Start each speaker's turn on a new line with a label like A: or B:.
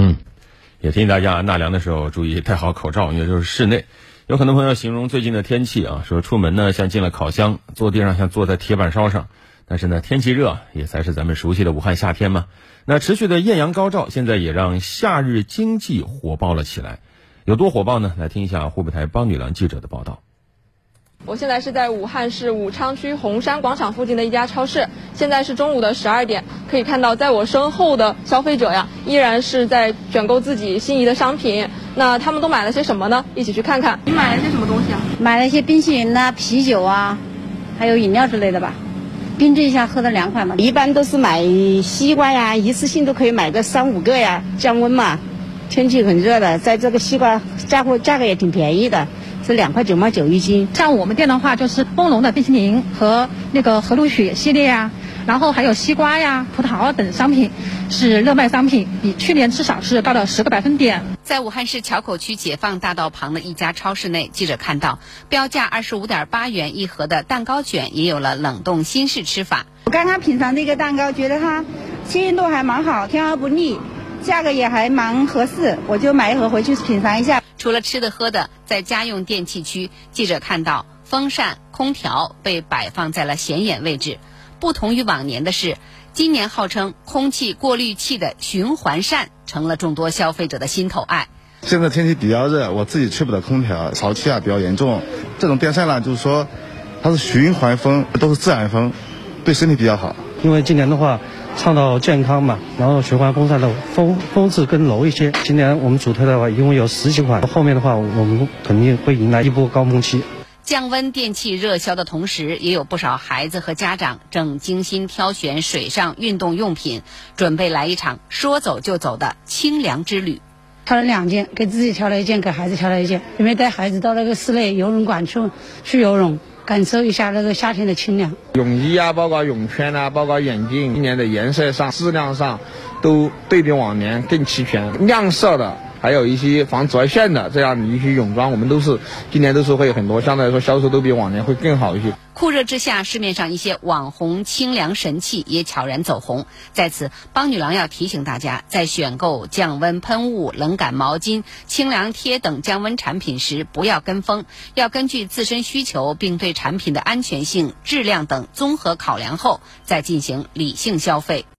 A: 嗯，也提醒大家纳凉的时候注意戴好口罩，因为就是室内。有很多朋友形容最近的天气啊，说出门呢像进了烤箱，坐地上像坐在铁板烧上。但是呢，天气热也才是咱们熟悉的武汉夏天嘛。那持续的艳阳高照，现在也让夏日经济火爆了起来。有多火爆呢？来听一下湖北台帮女郎记者的报道。
B: 我现在是在武汉市武昌区洪山广场附近的一家超市，现在是中午的十二点，可以看到在我身后的消费者呀，依然是在选购自己心仪的商品。那他们都买了些什么呢？一起去看看。你买了些什么东西啊？
C: 买了一些冰淇淋呐、啤酒啊，还有饮料之类的吧。冰镇一下，喝的凉快嘛。
D: 一般都是买西瓜呀，一次性都可以买个三五个呀，降温嘛。天气很热的，在这个西瓜价货价格也挺便宜的，是两块九毛九一斤。
E: 像我们店的话，就是丰隆的冰淇淋和那个和路雪系列呀，然后还有西瓜呀、葡萄等商品是热卖商品，比去年至少是高了十个百分点。
F: 在武汉市硚口区解放大道旁的一家超市内，记者看到标价二十五点八元一盒的蛋糕卷也有了冷冻新式吃法。
C: 我刚刚品尝这个蛋糕，觉得它新鲜艳度还蛮好，甜而不腻，价格也还蛮合适，我就买一盒回去品尝一下。
F: 除了吃的喝的，在家用电器区，记者看到风扇、空调被摆放在了显眼位置。不同于往年的是，今年号称空气过滤器的循环扇成了众多消费者的心头爱。
G: 现在天气比较热，我自己吹不了空调，潮气啊比较严重。这种电扇呢，就是说它是循环风，都是自然风，对身体比较好。
H: 因为今年的话，倡导健康嘛，然后循环风扇的风风质更柔一些。今年我们主推的话，一共有十几款，后面的话我们肯定会迎来一波高峰期。
F: 降温电器热销的同时，也有不少孩子和家长正精心挑选水上运动用品，准备来一场说走就走的清凉之旅。
C: 挑了两件，给自己挑了一件，给孩子挑了一件，准备带孩子到那个室内游泳馆去去游泳，感受一下那个夏天的清凉。
I: 泳衣啊，包括泳圈啊，包括眼镜，今年的颜色上、质量上，都对比往年更齐全，亮色的。还有一些防紫外线的这样的一些泳装，我们都是今年都是会很多，相对来说销售都比往年会更好一些。
F: 酷热之下，市面上一些网红清凉神器也悄然走红。在此，帮女郎要提醒大家，在选购降温喷雾、冷感毛巾、清凉贴等降温产品时，不要跟风，要根据自身需求，并对产品的安全性、质量等综合考量后，再进行理性消费。